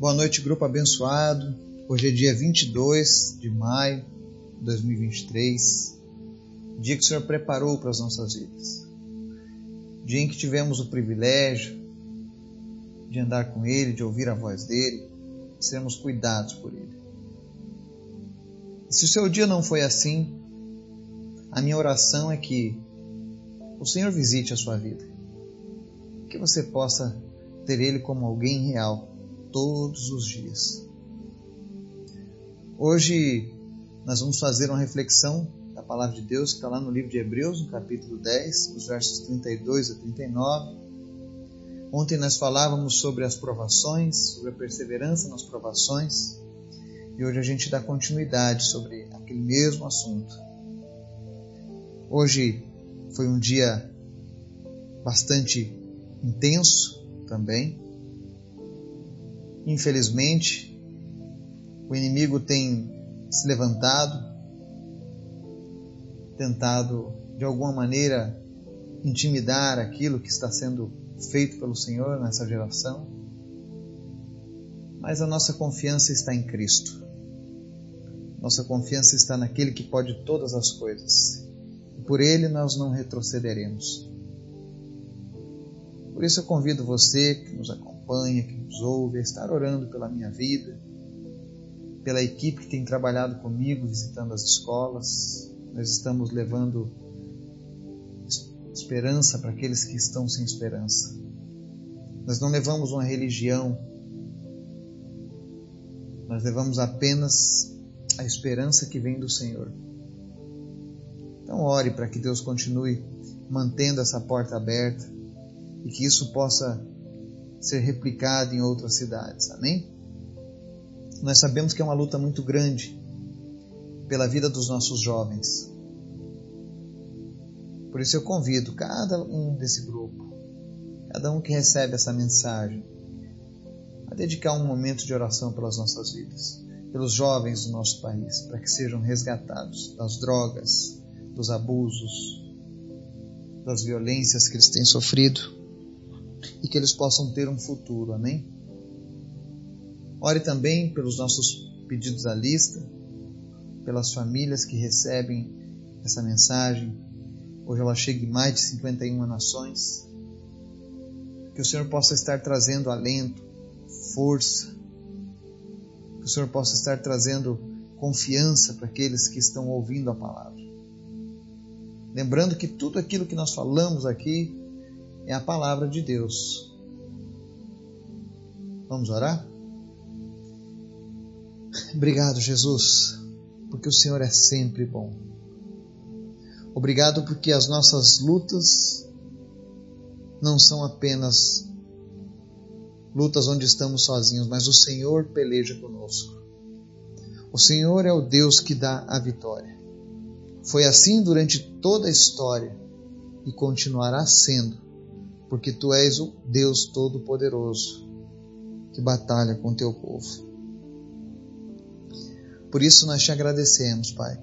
Boa noite, grupo abençoado. Hoje é dia 22 de maio de 2023, dia que o Senhor preparou para as nossas vidas. Dia em que tivemos o privilégio de andar com Ele, de ouvir a voz dEle, de sermos cuidados por Ele. E se o seu dia não foi assim, a minha oração é que o Senhor visite a sua vida, que você possa ter Ele como alguém real todos os dias. Hoje nós vamos fazer uma reflexão da palavra de Deus que está lá no livro de Hebreus, no capítulo 10, os versos 32 a 39. Ontem nós falávamos sobre as provações, sobre a perseverança nas provações, e hoje a gente dá continuidade sobre aquele mesmo assunto. Hoje foi um dia bastante intenso também, Infelizmente, o inimigo tem se levantado, tentado de alguma maneira intimidar aquilo que está sendo feito pelo Senhor nessa geração. Mas a nossa confiança está em Cristo. Nossa confiança está naquele que pode todas as coisas. E por ele nós não retrocederemos. Por isso eu convido você que nos acompanha, que nos ouve, a estar orando pela minha vida, pela equipe que tem trabalhado comigo, visitando as escolas. Nós estamos levando esperança para aqueles que estão sem esperança. Nós não levamos uma religião, nós levamos apenas a esperança que vem do Senhor. Então, ore para que Deus continue mantendo essa porta aberta e que isso possa ser replicado em outras cidades. Amém? Nós sabemos que é uma luta muito grande pela vida dos nossos jovens. Por isso eu convido cada um desse grupo, cada um que recebe essa mensagem, a dedicar um momento de oração pelas nossas vidas, pelos jovens do nosso país, para que sejam resgatados das drogas, dos abusos, das violências que eles têm sofrido e que eles possam ter um futuro. Amém? Ore também pelos nossos pedidos à lista, pelas famílias que recebem essa mensagem. Hoje ela chega em mais de 51 nações. Que o Senhor possa estar trazendo alento, força. Que o Senhor possa estar trazendo confiança para aqueles que estão ouvindo a palavra. Lembrando que tudo aquilo que nós falamos aqui é a palavra de Deus. Vamos orar? Obrigado, Jesus, porque o Senhor é sempre bom. Obrigado porque as nossas lutas não são apenas lutas onde estamos sozinhos, mas o Senhor peleja conosco. O Senhor é o Deus que dá a vitória. Foi assim durante toda a história e continuará sendo porque tu és o Deus Todo-Poderoso que batalha com teu povo. Por isso nós te agradecemos, Pai.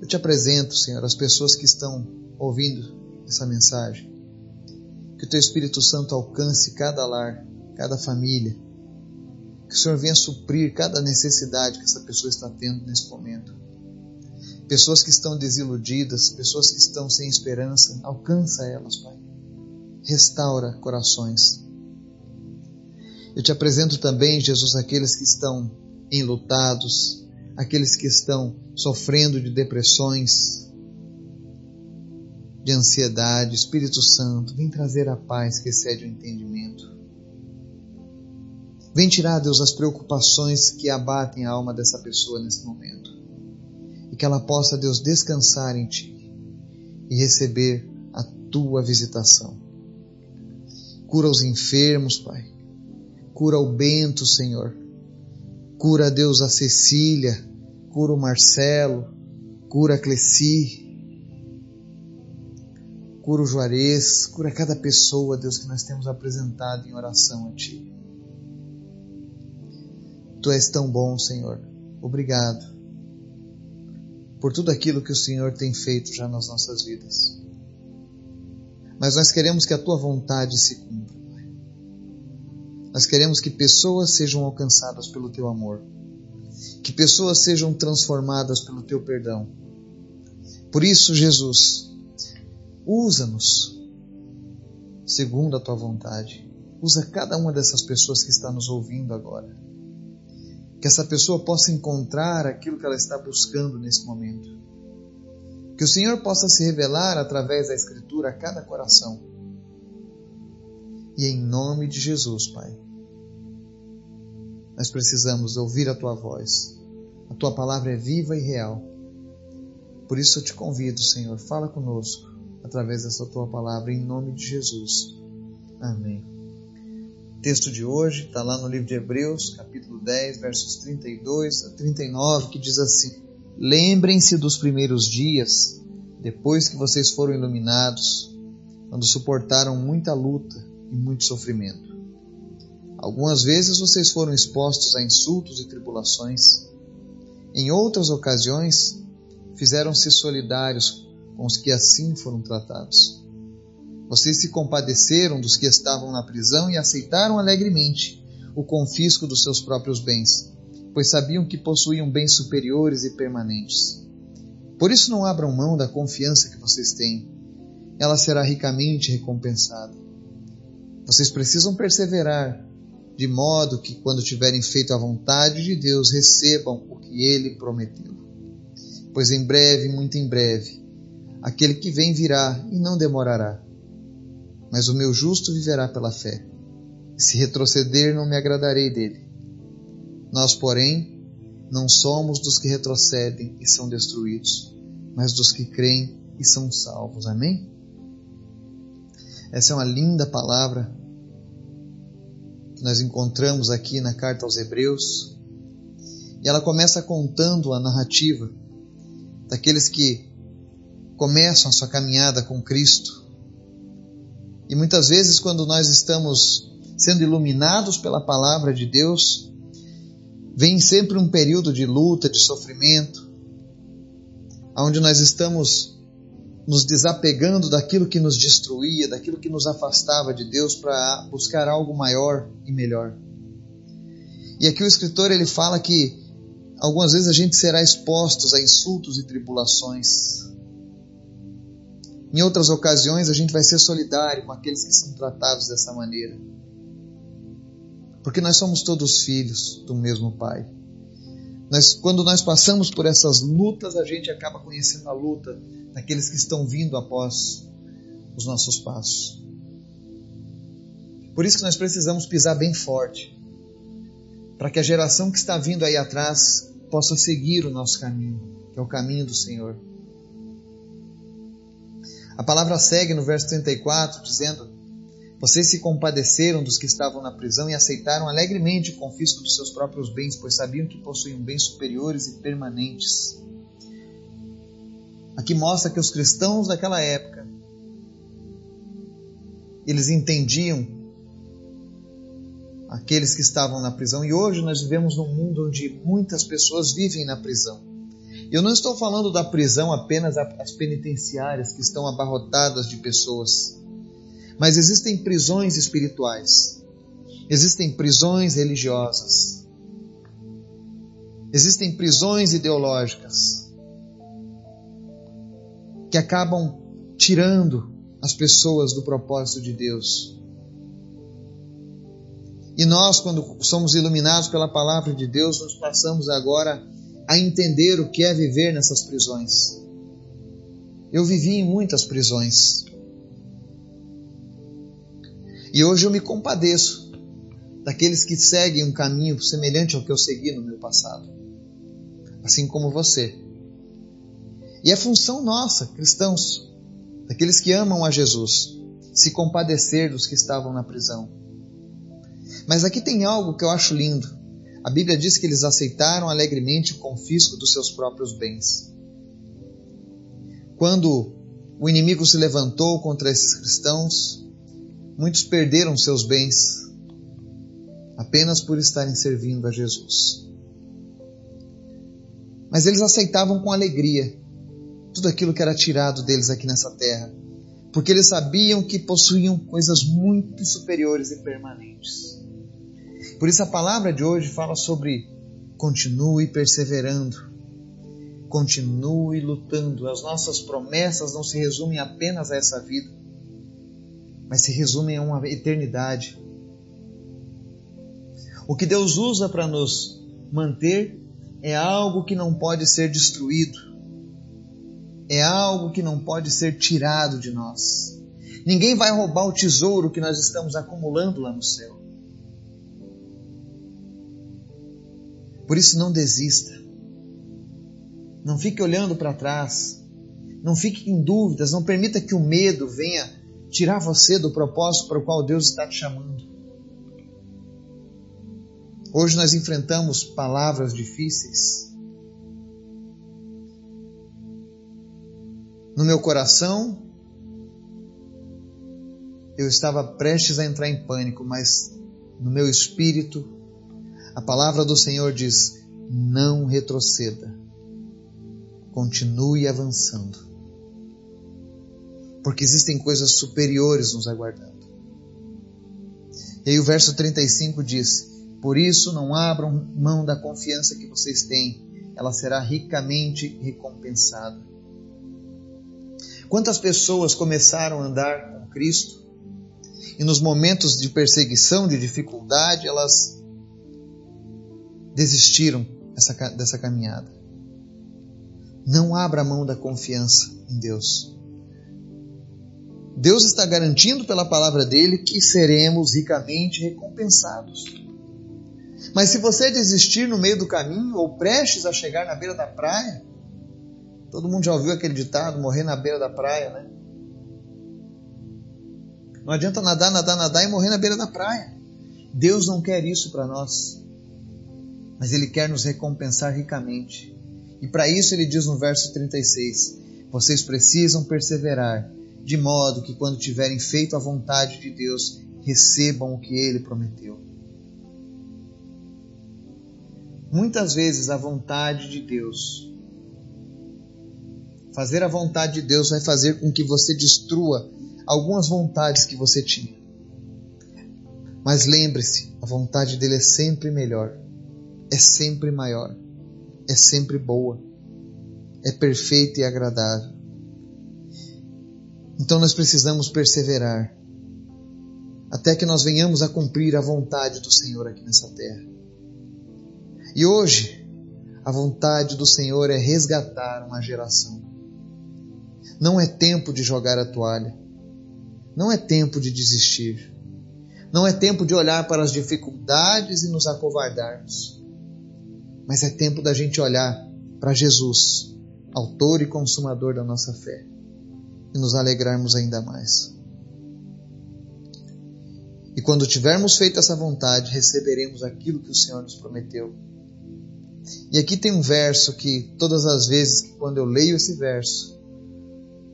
Eu te apresento, Senhor, as pessoas que estão ouvindo essa mensagem. Que o teu Espírito Santo alcance cada lar, cada família. Que o Senhor venha suprir cada necessidade que essa pessoa está tendo nesse momento. Pessoas que estão desiludidas, pessoas que estão sem esperança, alcança elas, Pai restaura corações. Eu te apresento também, Jesus, aqueles que estão enlutados, aqueles que estão sofrendo de depressões, de ansiedade. Espírito Santo, vem trazer a paz que excede o entendimento. Vem tirar, Deus, as preocupações que abatem a alma dessa pessoa nesse momento. E que ela possa, Deus, descansar em Ti e receber a Tua visitação. Cura os enfermos, Pai. Cura o Bento, Senhor. Cura, Deus, a Cecília. Cura o Marcelo. Cura a Cleci. Cura o Juarez. Cura cada pessoa, Deus, que nós temos apresentado em oração a Ti. Tu és tão bom, Senhor. Obrigado por tudo aquilo que o Senhor tem feito já nas nossas vidas mas nós queremos que a tua vontade se cumpra. Nós queremos que pessoas sejam alcançadas pelo teu amor, que pessoas sejam transformadas pelo teu perdão. Por isso, Jesus, usa-nos segundo a tua vontade. Usa cada uma dessas pessoas que está nos ouvindo agora. Que essa pessoa possa encontrar aquilo que ela está buscando nesse momento. Que o Senhor possa se revelar através da Escritura a cada coração. E em nome de Jesus, Pai, nós precisamos ouvir a Tua voz. A Tua palavra é viva e real. Por isso eu te convido, Senhor, fala conosco através dessa Tua palavra, em nome de Jesus. Amém texto de hoje está lá no livro de Hebreus, capítulo 10, versos 32 a 39, que diz assim: Lembrem-se dos primeiros dias, depois que vocês foram iluminados, quando suportaram muita luta e muito sofrimento. Algumas vezes vocês foram expostos a insultos e tribulações. Em outras ocasiões, fizeram-se solidários com os que assim foram tratados. Vocês se compadeceram dos que estavam na prisão e aceitaram alegremente o confisco dos seus próprios bens, pois sabiam que possuíam bens superiores e permanentes. Por isso não abram mão da confiança que vocês têm. Ela será ricamente recompensada. Vocês precisam perseverar, de modo que, quando tiverem feito a vontade de Deus, recebam o que ele prometeu. Pois em breve, muito em breve, aquele que vem virá e não demorará mas o meu justo viverá pela fé. Se retroceder, não me agradarei dele. Nós, porém, não somos dos que retrocedem e são destruídos, mas dos que creem e são salvos. Amém? Essa é uma linda palavra que nós encontramos aqui na carta aos Hebreus. E ela começa contando a narrativa daqueles que começam a sua caminhada com Cristo e muitas vezes, quando nós estamos sendo iluminados pela palavra de Deus, vem sempre um período de luta, de sofrimento, onde nós estamos nos desapegando daquilo que nos destruía, daquilo que nos afastava de Deus para buscar algo maior e melhor. E aqui o escritor ele fala que algumas vezes a gente será expostos a insultos e tribulações, em outras ocasiões, a gente vai ser solidário com aqueles que são tratados dessa maneira. Porque nós somos todos filhos do mesmo Pai. Nós, quando nós passamos por essas lutas, a gente acaba conhecendo a luta daqueles que estão vindo após os nossos passos. Por isso que nós precisamos pisar bem forte, para que a geração que está vindo aí atrás possa seguir o nosso caminho, que é o caminho do Senhor. A palavra segue no verso 34, dizendo: Vocês se compadeceram dos que estavam na prisão e aceitaram alegremente o confisco dos seus próprios bens, pois sabiam que possuíam bens superiores e permanentes. Aqui mostra que os cristãos daquela época eles entendiam aqueles que estavam na prisão e hoje nós vivemos num mundo onde muitas pessoas vivem na prisão. Eu não estou falando da prisão apenas as penitenciárias que estão abarrotadas de pessoas, mas existem prisões espirituais, existem prisões religiosas, existem prisões ideológicas que acabam tirando as pessoas do propósito de Deus. E nós, quando somos iluminados pela palavra de Deus, nós passamos agora a entender o que é viver nessas prisões. Eu vivi em muitas prisões. E hoje eu me compadeço daqueles que seguem um caminho semelhante ao que eu segui no meu passado, assim como você. E é função nossa, cristãos, daqueles que amam a Jesus, se compadecer dos que estavam na prisão. Mas aqui tem algo que eu acho lindo. A Bíblia diz que eles aceitaram alegremente o confisco dos seus próprios bens. Quando o inimigo se levantou contra esses cristãos, muitos perderam seus bens apenas por estarem servindo a Jesus. Mas eles aceitavam com alegria tudo aquilo que era tirado deles aqui nessa terra, porque eles sabiam que possuíam coisas muito superiores e permanentes. Por isso a palavra de hoje fala sobre continue perseverando, continue lutando. As nossas promessas não se resumem apenas a essa vida, mas se resumem a uma eternidade. O que Deus usa para nos manter é algo que não pode ser destruído, é algo que não pode ser tirado de nós. Ninguém vai roubar o tesouro que nós estamos acumulando lá no céu. Por isso, não desista. Não fique olhando para trás. Não fique em dúvidas. Não permita que o medo venha tirar você do propósito para o qual Deus está te chamando. Hoje nós enfrentamos palavras difíceis. No meu coração, eu estava prestes a entrar em pânico, mas no meu espírito a palavra do Senhor diz: não retroceda, continue avançando, porque existem coisas superiores nos aguardando. E aí o verso 35 diz: Por isso não abram mão da confiança que vocês têm, ela será ricamente recompensada. Quantas pessoas começaram a andar com Cristo e nos momentos de perseguição, de dificuldade, elas desistiram dessa, caminhada. Não abra mão da confiança em Deus. Deus está garantindo pela palavra dele que seremos ricamente recompensados. Mas se você desistir no meio do caminho ou prestes a chegar na beira da praia, todo mundo já ouviu aquele ditado, morrer na beira da praia, né? Não adianta nadar, nadar, nadar e morrer na beira da praia. Deus não quer isso para nós mas Ele quer nos recompensar ricamente. E para isso ele diz no verso 36: Vocês precisam perseverar, de modo que quando tiverem feito a vontade de Deus, recebam o que Ele prometeu. Muitas vezes a vontade de Deus, fazer a vontade de Deus vai fazer com que você destrua algumas vontades que você tinha. Mas lembre-se, a vontade dele é sempre melhor é sempre maior, é sempre boa, é perfeita e agradável. Então nós precisamos perseverar até que nós venhamos a cumprir a vontade do Senhor aqui nessa terra. E hoje, a vontade do Senhor é resgatar uma geração. Não é tempo de jogar a toalha. Não é tempo de desistir. Não é tempo de olhar para as dificuldades e nos acovardarmos mas é tempo da gente olhar para Jesus, autor e consumador da nossa fé, e nos alegrarmos ainda mais. E quando tivermos feito essa vontade, receberemos aquilo que o Senhor nos prometeu. E aqui tem um verso que todas as vezes que quando eu leio esse verso,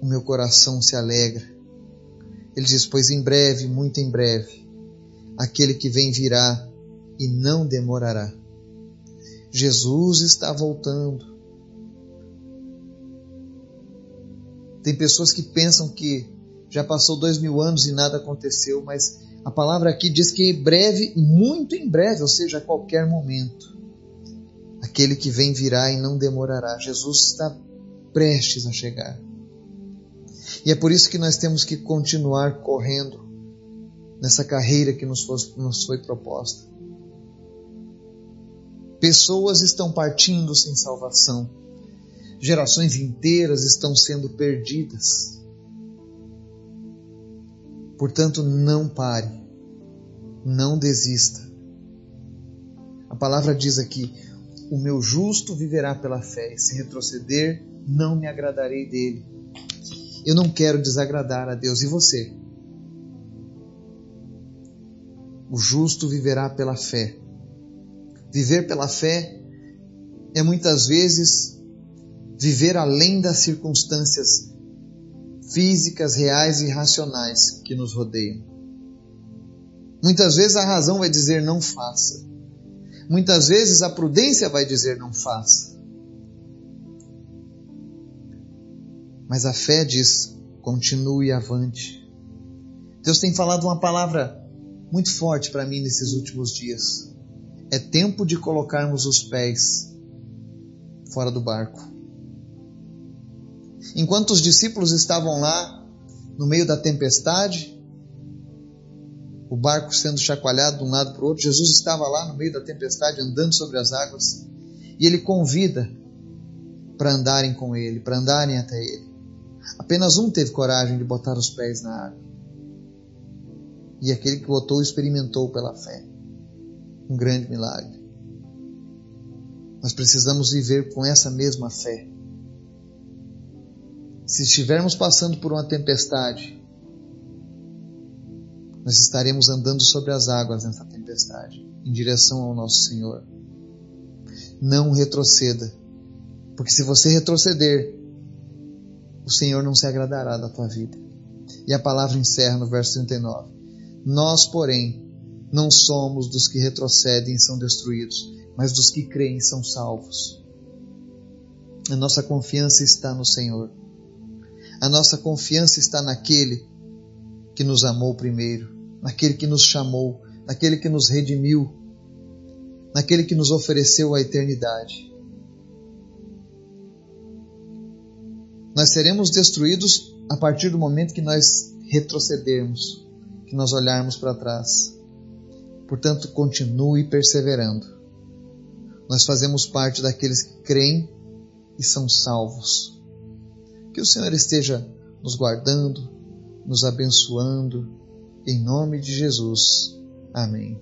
o meu coração se alegra. Ele diz: Pois em breve, muito em breve, aquele que vem virá e não demorará. Jesus está voltando. Tem pessoas que pensam que já passou dois mil anos e nada aconteceu, mas a palavra aqui diz que em breve, muito em breve, ou seja, a qualquer momento, aquele que vem virá e não demorará. Jesus está prestes a chegar. E é por isso que nós temos que continuar correndo nessa carreira que nos foi, nos foi proposta. Pessoas estão partindo sem salvação. Gerações inteiras estão sendo perdidas. Portanto, não pare. Não desista. A palavra diz aqui: O meu justo viverá pela fé, e se retroceder, não me agradarei dele. Eu não quero desagradar a Deus. E você? O justo viverá pela fé. Viver pela fé é muitas vezes viver além das circunstâncias físicas, reais e racionais que nos rodeiam. Muitas vezes a razão vai dizer não faça. Muitas vezes a prudência vai dizer não faça. Mas a fé diz continue avante. Deus tem falado uma palavra muito forte para mim nesses últimos dias. É tempo de colocarmos os pés fora do barco. Enquanto os discípulos estavam lá, no meio da tempestade, o barco sendo chacoalhado de um lado para o outro, Jesus estava lá no meio da tempestade, andando sobre as águas, e ele convida para andarem com ele, para andarem até ele. Apenas um teve coragem de botar os pés na água. E aquele que botou experimentou pela fé. Um grande milagre. Nós precisamos viver com essa mesma fé. Se estivermos passando por uma tempestade, nós estaremos andando sobre as águas nessa tempestade, em direção ao nosso Senhor. Não retroceda, porque se você retroceder, o Senhor não se agradará da tua vida. E a palavra encerra no verso 39. Nós, porém, não somos dos que retrocedem e são destruídos, mas dos que creem e são salvos. A nossa confiança está no Senhor. A nossa confiança está naquele que nos amou primeiro, naquele que nos chamou, naquele que nos redimiu, naquele que nos ofereceu a eternidade. Nós seremos destruídos a partir do momento que nós retrocedermos, que nós olharmos para trás. Portanto, continue perseverando. Nós fazemos parte daqueles que creem e são salvos. Que o Senhor esteja nos guardando, nos abençoando, em nome de Jesus. Amém.